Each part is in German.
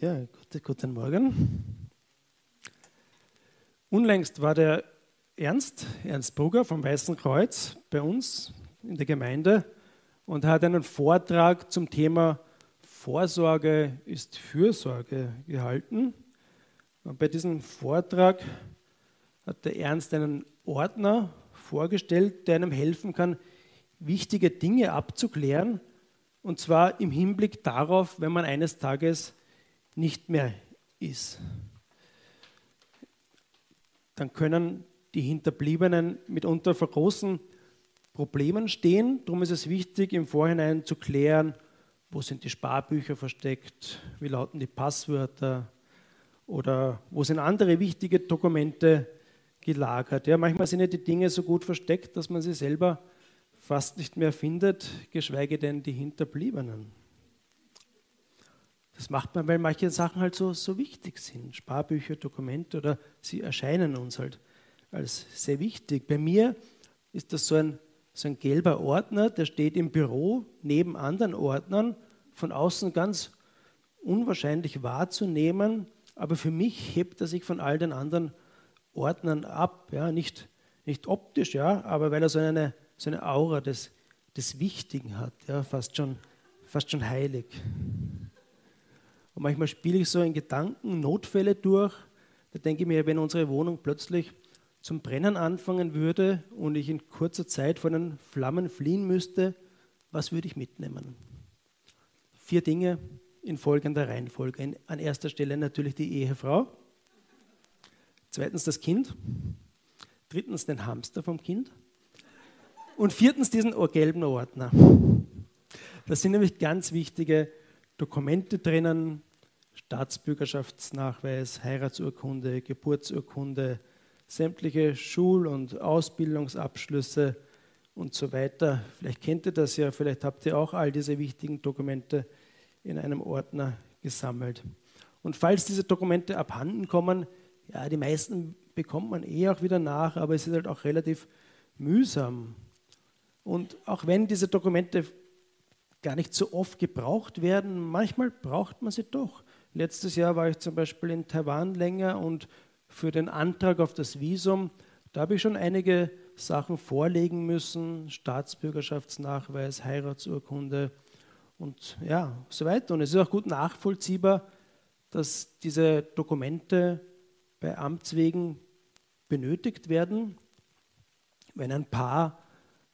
Ja, guten, Morgen. Unlängst war der Ernst, Ernst Brugger vom Weißen Kreuz bei uns in der Gemeinde und hat einen Vortrag zum Thema Vorsorge ist Fürsorge gehalten. Und bei diesem Vortrag hat der Ernst einen Ordner vorgestellt, der einem helfen kann, wichtige Dinge abzuklären, und zwar im Hinblick darauf, wenn man eines Tages nicht mehr ist. Dann können die Hinterbliebenen mitunter vor großen Problemen stehen. Darum ist es wichtig, im Vorhinein zu klären, wo sind die Sparbücher versteckt, wie lauten die Passwörter oder wo sind andere wichtige Dokumente gelagert. Ja, manchmal sind ja die Dinge so gut versteckt, dass man sie selber fast nicht mehr findet, geschweige denn die Hinterbliebenen. Das macht man, weil manche Sachen halt so, so wichtig sind. Sparbücher, Dokumente oder sie erscheinen uns halt als sehr wichtig. Bei mir ist das so ein, so ein gelber Ordner, der steht im Büro neben anderen Ordnern, von außen ganz unwahrscheinlich wahrzunehmen, aber für mich hebt er sich von all den anderen Ordnern ab. Ja, nicht, nicht optisch, ja, aber weil er so eine, so eine Aura des, des Wichtigen hat, ja, fast, schon, fast schon heilig. Und manchmal spiele ich so in Gedanken Notfälle durch. Da denke ich mir, wenn unsere Wohnung plötzlich zum Brennen anfangen würde und ich in kurzer Zeit von den Flammen fliehen müsste, was würde ich mitnehmen? Vier Dinge in folgender Reihenfolge. An erster Stelle natürlich die Ehefrau, zweitens das Kind, drittens den Hamster vom Kind und viertens diesen gelben Ordner. Das sind nämlich ganz wichtige Dokumente drinnen, Staatsbürgerschaftsnachweis, Heiratsurkunde, Geburtsurkunde, sämtliche Schul- und Ausbildungsabschlüsse und so weiter. Vielleicht kennt ihr das ja, vielleicht habt ihr auch all diese wichtigen Dokumente in einem Ordner gesammelt. Und falls diese Dokumente abhanden kommen, ja, die meisten bekommt man eh auch wieder nach, aber es ist halt auch relativ mühsam. Und auch wenn diese Dokumente gar nicht so oft gebraucht werden. Manchmal braucht man sie doch. Letztes Jahr war ich zum Beispiel in Taiwan länger und für den Antrag auf das Visum, da habe ich schon einige Sachen vorlegen müssen, Staatsbürgerschaftsnachweis, Heiratsurkunde und ja, so weiter. Und es ist auch gut nachvollziehbar, dass diese Dokumente bei Amtswegen benötigt werden. Wenn ein Paar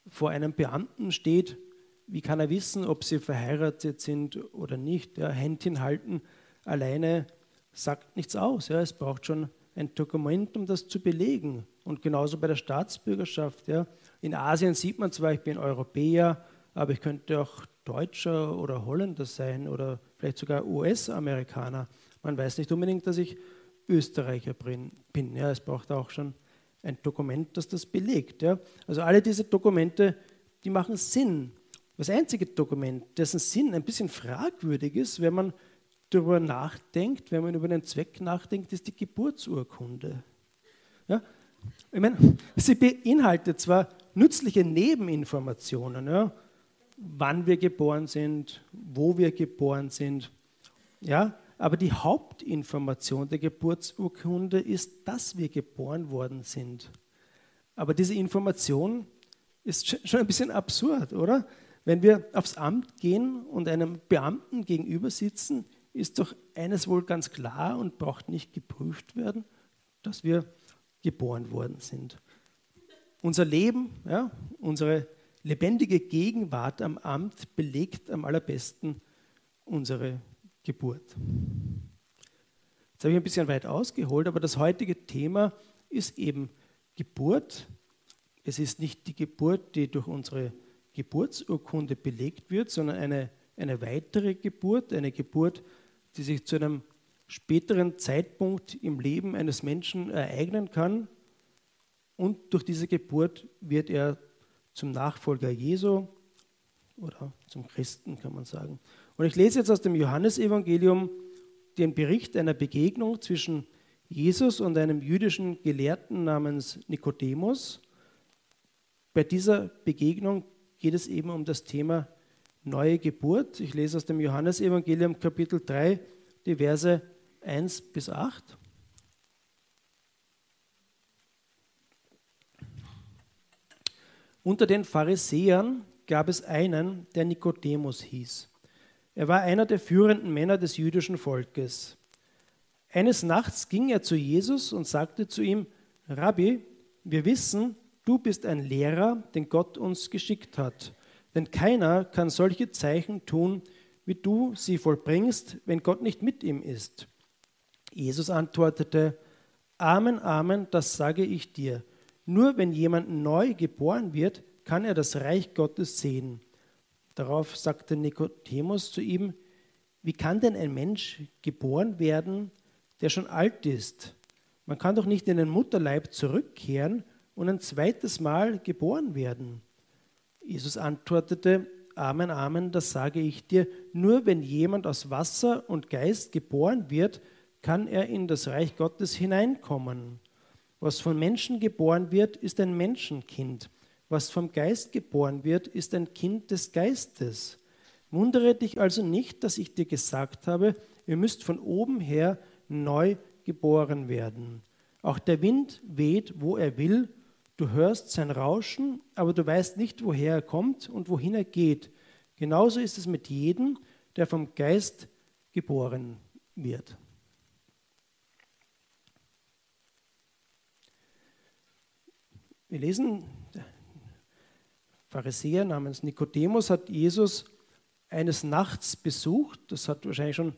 vor einem Beamten steht, wie kann er wissen, ob sie verheiratet sind oder nicht? Ja, Händchen halten alleine sagt nichts aus. Ja, es braucht schon ein Dokument, um das zu belegen. Und genauso bei der Staatsbürgerschaft. Ja. In Asien sieht man zwar, ich bin Europäer, aber ich könnte auch Deutscher oder Holländer sein oder vielleicht sogar US-Amerikaner. Man weiß nicht unbedingt, dass ich Österreicher bin. Ja, es braucht auch schon ein Dokument, das das belegt. Ja. Also alle diese Dokumente, die machen Sinn. Das einzige Dokument, dessen Sinn ein bisschen fragwürdig ist, wenn man darüber nachdenkt, wenn man über den Zweck nachdenkt, ist die Geburtsurkunde. Ja? Ich meine, sie beinhaltet zwar nützliche Nebeninformationen, ja? wann wir geboren sind, wo wir geboren sind, ja? aber die Hauptinformation der Geburtsurkunde ist, dass wir geboren worden sind. Aber diese Information ist schon ein bisschen absurd, oder? Wenn wir aufs Amt gehen und einem Beamten gegenüber sitzen, ist doch eines wohl ganz klar und braucht nicht geprüft werden, dass wir geboren worden sind. Unser Leben, ja, unsere lebendige Gegenwart am Amt belegt am allerbesten unsere Geburt. Jetzt habe ich ein bisschen weit ausgeholt, aber das heutige Thema ist eben Geburt. Es ist nicht die Geburt, die durch unsere Geburtsurkunde belegt wird, sondern eine, eine weitere Geburt, eine Geburt, die sich zu einem späteren Zeitpunkt im Leben eines Menschen ereignen kann. Und durch diese Geburt wird er zum Nachfolger Jesu oder zum Christen, kann man sagen. Und ich lese jetzt aus dem Johannesevangelium den Bericht einer Begegnung zwischen Jesus und einem jüdischen Gelehrten namens Nikodemus. Bei dieser Begegnung geht es eben um das Thema neue Geburt. Ich lese aus dem Johannesevangelium Kapitel 3, die Verse 1 bis 8. Unter den Pharisäern gab es einen, der Nikodemus hieß. Er war einer der führenden Männer des jüdischen Volkes. Eines Nachts ging er zu Jesus und sagte zu ihm, Rabbi, wir wissen, du bist ein Lehrer, den Gott uns geschickt hat. Denn keiner kann solche Zeichen tun, wie du sie vollbringst, wenn Gott nicht mit ihm ist. Jesus antwortete, Amen, Amen, das sage ich dir. Nur wenn jemand neu geboren wird, kann er das Reich Gottes sehen. Darauf sagte Nikodemus zu ihm, wie kann denn ein Mensch geboren werden, der schon alt ist? Man kann doch nicht in den Mutterleib zurückkehren und ein zweites Mal geboren werden. Jesus antwortete, Amen, Amen, das sage ich dir, nur wenn jemand aus Wasser und Geist geboren wird, kann er in das Reich Gottes hineinkommen. Was von Menschen geboren wird, ist ein Menschenkind. Was vom Geist geboren wird, ist ein Kind des Geistes. Wundere dich also nicht, dass ich dir gesagt habe, ihr müsst von oben her neu geboren werden. Auch der Wind weht, wo er will, du hörst sein Rauschen, aber du weißt nicht, woher er kommt und wohin er geht. Genauso ist es mit jedem, der vom Geist geboren wird. Wir lesen, der Pharisäer namens Nikodemus hat Jesus eines Nachts besucht. Das hat wahrscheinlich schon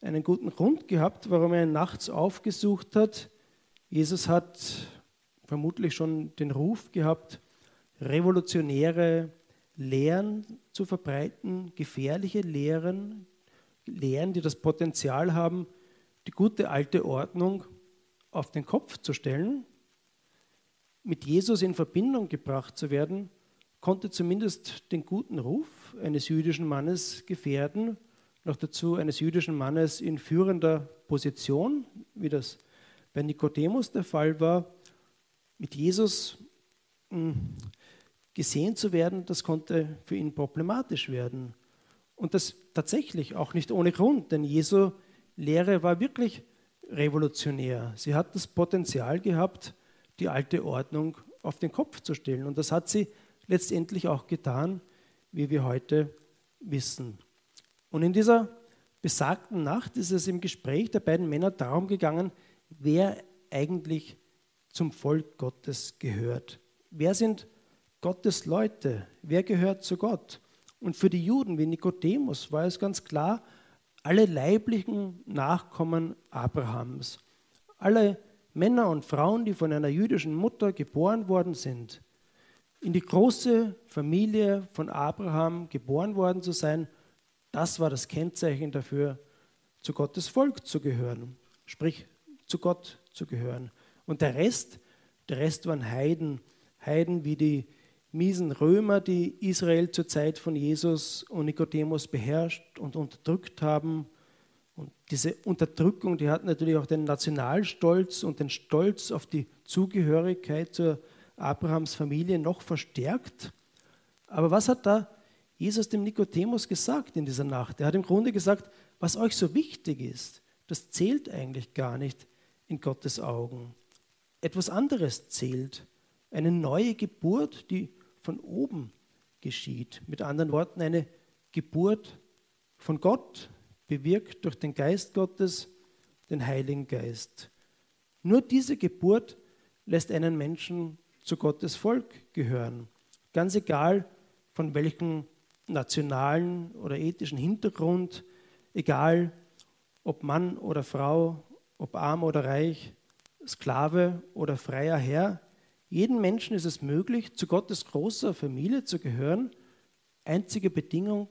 einen guten Grund gehabt, warum er ihn nachts aufgesucht hat. Jesus hat vermutlich schon den Ruf gehabt, revolutionäre Lehren zu verbreiten, gefährliche Lehren, Lehren, die das Potenzial haben, die gute alte Ordnung auf den Kopf zu stellen mit Jesus in Verbindung gebracht zu werden, konnte zumindest den guten Ruf eines jüdischen Mannes gefährden, noch dazu eines jüdischen Mannes in führender Position, wie das bei Nikodemus der Fall war. Mit Jesus hm, gesehen zu werden, das konnte für ihn problematisch werden. Und das tatsächlich auch nicht ohne Grund, denn Jesu Lehre war wirklich revolutionär. Sie hat das Potenzial gehabt, die alte Ordnung auf den Kopf zu stellen. Und das hat sie letztendlich auch getan, wie wir heute wissen. Und in dieser besagten Nacht ist es im Gespräch der beiden Männer darum gegangen, wer eigentlich zum Volk Gottes gehört. Wer sind Gottes Leute? Wer gehört zu Gott? Und für die Juden wie Nikodemus war es ganz klar, alle leiblichen Nachkommen Abrahams, alle Männer und Frauen, die von einer jüdischen Mutter geboren worden sind, in die große Familie von Abraham geboren worden zu sein, das war das Kennzeichen dafür, zu Gottes Volk zu gehören, sprich zu Gott zu gehören. Und der Rest, der Rest waren Heiden, Heiden wie die miesen Römer, die Israel zur Zeit von Jesus und Nikodemus beherrscht und unterdrückt haben und diese Unterdrückung, die hat natürlich auch den Nationalstolz und den Stolz auf die Zugehörigkeit zur Abrahams Familie noch verstärkt. Aber was hat da Jesus dem Nikodemus gesagt in dieser Nacht? Er hat im Grunde gesagt, was euch so wichtig ist, das zählt eigentlich gar nicht in Gottes Augen. Etwas anderes zählt, eine neue Geburt, die von oben geschieht. Mit anderen Worten, eine Geburt von Gott, bewirkt durch den Geist Gottes, den Heiligen Geist. Nur diese Geburt lässt einen Menschen zu Gottes Volk gehören. Ganz egal, von welchem nationalen oder ethischen Hintergrund, egal ob Mann oder Frau, ob arm oder reich, Sklave oder freier Herr, jedem Menschen ist es möglich, zu Gottes großer Familie zu gehören. Einzige Bedingung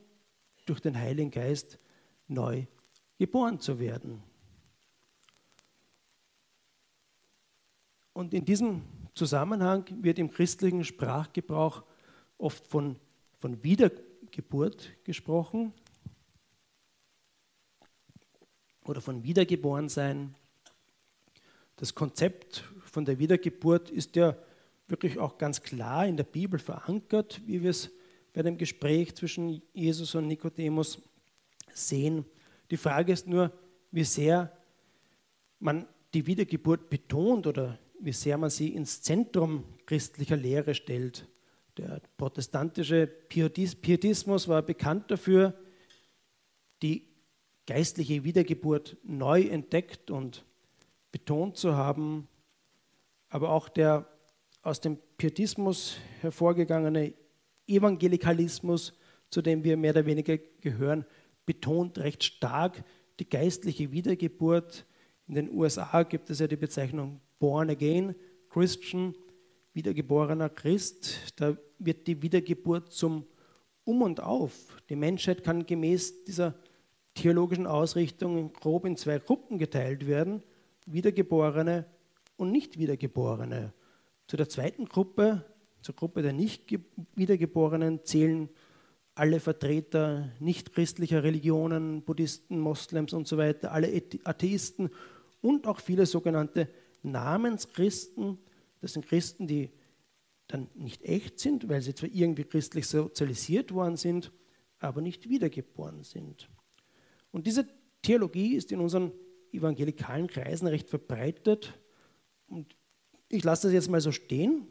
durch den Heiligen Geist neu geboren zu werden. Und in diesem Zusammenhang wird im christlichen Sprachgebrauch oft von, von Wiedergeburt gesprochen oder von Wiedergeborensein. Das Konzept von der Wiedergeburt ist ja wirklich auch ganz klar in der Bibel verankert, wie wir es bei dem Gespräch zwischen Jesus und Nikodemus sehen. Die Frage ist nur, wie sehr man die Wiedergeburt betont oder wie sehr man sie ins Zentrum christlicher Lehre stellt. Der protestantische Pietismus war bekannt dafür, die geistliche Wiedergeburt neu entdeckt und betont zu haben, aber auch der aus dem Pietismus hervorgegangene Evangelikalismus, zu dem wir mehr oder weniger gehören, betont recht stark die geistliche Wiedergeburt. In den USA gibt es ja die Bezeichnung Born Again Christian, wiedergeborener Christ. Da wird die Wiedergeburt zum Um und Auf. Die Menschheit kann gemäß dieser theologischen Ausrichtung grob in zwei Gruppen geteilt werden, Wiedergeborene und Nicht-Wiedergeborene. Zu der zweiten Gruppe, zur Gruppe der Nicht-Wiedergeborenen, zählen alle Vertreter nicht-christlicher Religionen, Buddhisten, Moslems und so weiter, alle Atheisten und auch viele sogenannte Namenschristen. Das sind Christen, die dann nicht echt sind, weil sie zwar irgendwie christlich sozialisiert worden sind, aber nicht wiedergeboren sind. Und diese Theologie ist in unseren evangelikalen Kreisen recht verbreitet. Und ich lasse das jetzt mal so stehen.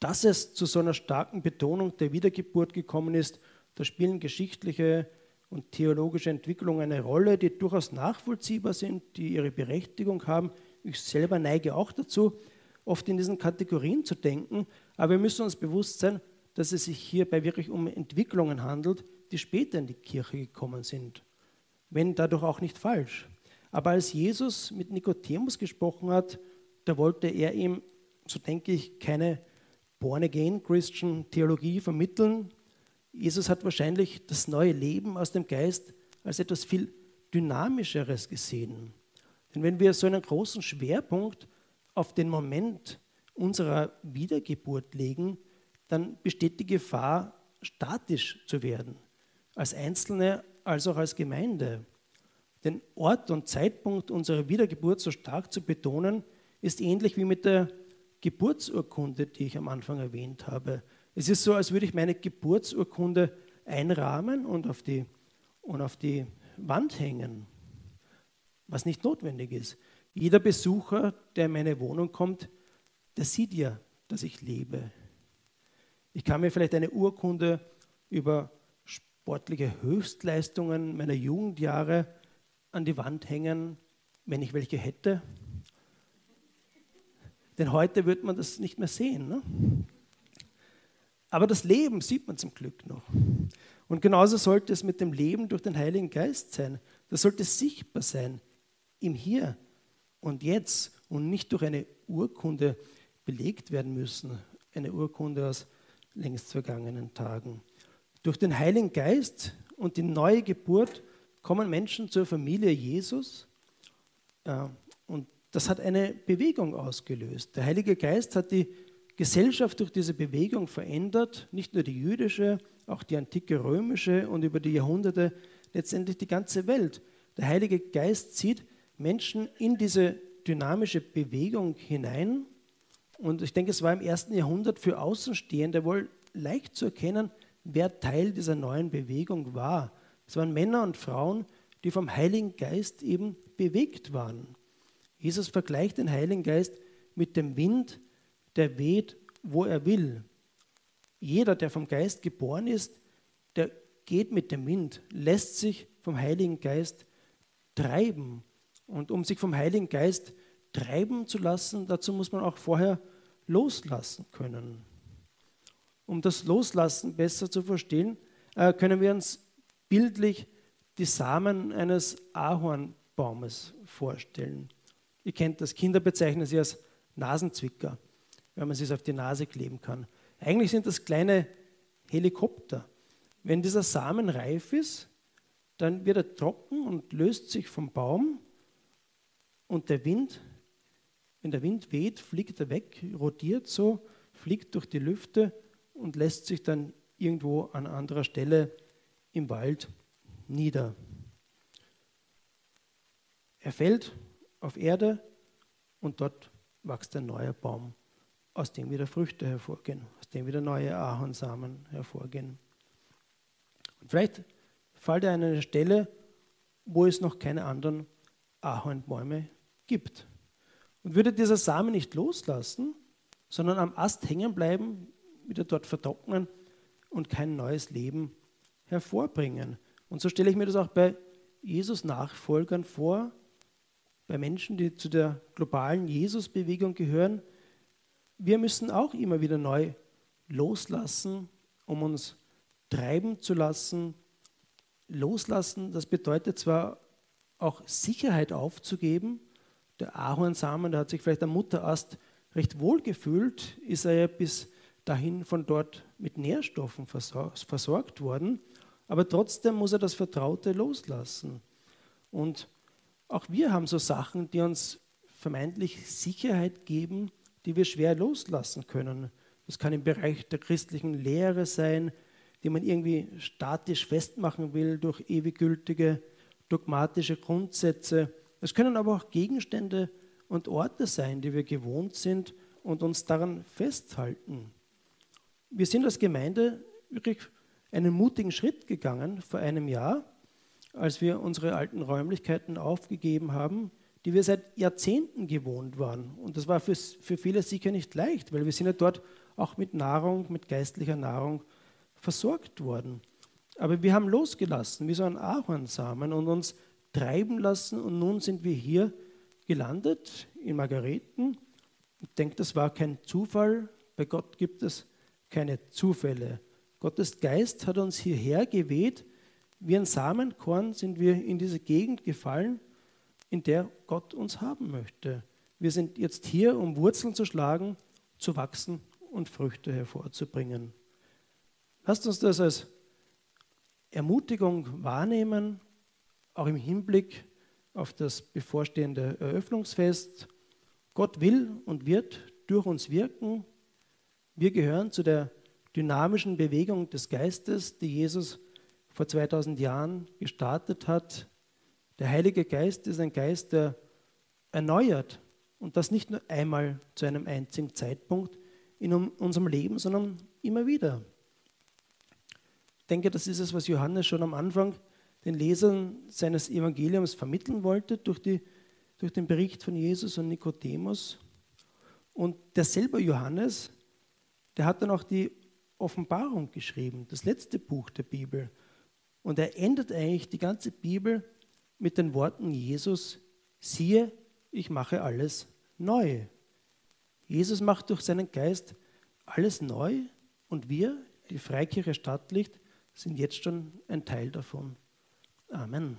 Dass es zu so einer starken Betonung der Wiedergeburt gekommen ist, da spielen geschichtliche und theologische Entwicklungen eine Rolle, die durchaus nachvollziehbar sind, die ihre Berechtigung haben. Ich selber neige auch dazu, oft in diesen Kategorien zu denken, aber wir müssen uns bewusst sein, dass es sich hierbei wirklich um Entwicklungen handelt, die später in die Kirche gekommen sind wenn dadurch auch nicht falsch. Aber als Jesus mit Nikodemus gesprochen hat, da wollte er ihm, so denke ich, keine Born-Again-Christian-Theologie vermitteln. Jesus hat wahrscheinlich das neue Leben aus dem Geist als etwas viel Dynamischeres gesehen. Denn wenn wir so einen großen Schwerpunkt auf den Moment unserer Wiedergeburt legen, dann besteht die Gefahr, statisch zu werden, als Einzelne als auch als Gemeinde. Den Ort und Zeitpunkt unserer Wiedergeburt so stark zu betonen, ist ähnlich wie mit der Geburtsurkunde, die ich am Anfang erwähnt habe. Es ist so, als würde ich meine Geburtsurkunde einrahmen und auf die, und auf die Wand hängen, was nicht notwendig ist. Jeder Besucher, der in meine Wohnung kommt, der sieht ja, dass ich lebe. Ich kann mir vielleicht eine Urkunde über sportliche Höchstleistungen meiner Jugendjahre an die Wand hängen, wenn ich welche hätte. Denn heute wird man das nicht mehr sehen. Ne? Aber das Leben sieht man zum Glück noch. Und genauso sollte es mit dem Leben durch den Heiligen Geist sein. Das sollte sichtbar sein im Hier und Jetzt und nicht durch eine Urkunde belegt werden müssen. Eine Urkunde aus längst vergangenen Tagen. Durch den Heiligen Geist und die neue Geburt kommen Menschen zur Familie Jesus äh, und das hat eine Bewegung ausgelöst. Der Heilige Geist hat die Gesellschaft durch diese Bewegung verändert, nicht nur die jüdische, auch die antike römische und über die Jahrhunderte letztendlich die ganze Welt. Der Heilige Geist zieht Menschen in diese dynamische Bewegung hinein. Und ich denke, es war im ersten Jahrhundert für Außenstehende wohl leicht zu erkennen, wer Teil dieser neuen Bewegung war. Es waren Männer und Frauen, die vom Heiligen Geist eben bewegt waren. Jesus vergleicht den Heiligen Geist mit dem Wind, der weht, wo er will. Jeder, der vom Geist geboren ist, der geht mit dem Wind, lässt sich vom Heiligen Geist treiben. Und um sich vom Heiligen Geist treiben zu lassen, dazu muss man auch vorher loslassen können. Um das Loslassen besser zu verstehen, äh, können wir uns bildlich die Samen eines Ahornbaumes vorstellen. Ihr kennt das, Kinder bezeichnen sie als Nasenzwicker, wenn man sie auf die Nase kleben kann. Eigentlich sind das kleine Helikopter. Wenn dieser Samen reif ist, dann wird er trocken und löst sich vom Baum und der Wind, wenn der Wind weht, fliegt er weg, rotiert so, fliegt durch die Lüfte und lässt sich dann irgendwo an anderer Stelle im Wald nieder. Er fällt auf Erde und dort wächst ein neuer Baum, aus dem wieder Früchte hervorgehen, aus dem wieder neue Ahornsamen hervorgehen. Und vielleicht fällt er an eine Stelle, wo es noch keine anderen Ahornbäume gibt. Und würde dieser Samen nicht loslassen, sondern am Ast hängen bleiben, wieder dort vertrocknen und kein neues Leben hervorbringen. Und so stelle ich mir das auch bei Jesus Nachfolgern vor, bei Menschen, die zu der globalen Jesus-Bewegung gehören. Wir müssen auch immer wieder neu loslassen, um uns treiben zu lassen. Loslassen, das bedeutet zwar auch Sicherheit aufzugeben. Der Ahornsamen, der hat sich vielleicht am Mutterast recht wohl gefühlt, ist er ja bis dahin von dort mit Nährstoffen versorgt worden. Aber trotzdem muss er das Vertraute loslassen. Und auch wir haben so Sachen, die uns vermeintlich Sicherheit geben, die wir schwer loslassen können. Das kann im Bereich der christlichen Lehre sein, die man irgendwie statisch festmachen will durch ewig gültige dogmatische Grundsätze. Es können aber auch Gegenstände und Orte sein, die wir gewohnt sind und uns daran festhalten. Wir sind als Gemeinde wirklich einen mutigen Schritt gegangen vor einem Jahr, als wir unsere alten Räumlichkeiten aufgegeben haben, die wir seit Jahrzehnten gewohnt waren. Und das war für, für viele sicher nicht leicht, weil wir sind ja dort auch mit Nahrung, mit geistlicher Nahrung versorgt worden. Aber wir haben losgelassen, wie so ein Ahornsamen und uns treiben lassen und nun sind wir hier gelandet in Margareten. Ich denke, das war kein Zufall. Bei Gott gibt es keine Zufälle. Gottes Geist hat uns hierher geweht. Wie ein Samenkorn sind wir in diese Gegend gefallen, in der Gott uns haben möchte. Wir sind jetzt hier, um Wurzeln zu schlagen, zu wachsen und Früchte hervorzubringen. Lasst uns das als Ermutigung wahrnehmen, auch im Hinblick auf das bevorstehende Eröffnungsfest. Gott will und wird durch uns wirken. Wir gehören zu der dynamischen Bewegung des Geistes, die Jesus vor 2000 Jahren gestartet hat. Der Heilige Geist ist ein Geist, der erneuert und das nicht nur einmal zu einem einzigen Zeitpunkt in unserem Leben, sondern immer wieder denke, das ist es, was Johannes schon am Anfang den Lesern seines Evangeliums vermitteln wollte durch, die, durch den Bericht von Jesus und Nikodemus. Und derselbe Johannes, der hat dann auch die Offenbarung geschrieben, das letzte Buch der Bibel. Und er endet eigentlich die ganze Bibel mit den Worten Jesus, siehe, ich mache alles neu. Jesus macht durch seinen Geist alles neu und wir, die Freikirche Stadtlicht, sind jetzt schon ein Teil davon. Amen.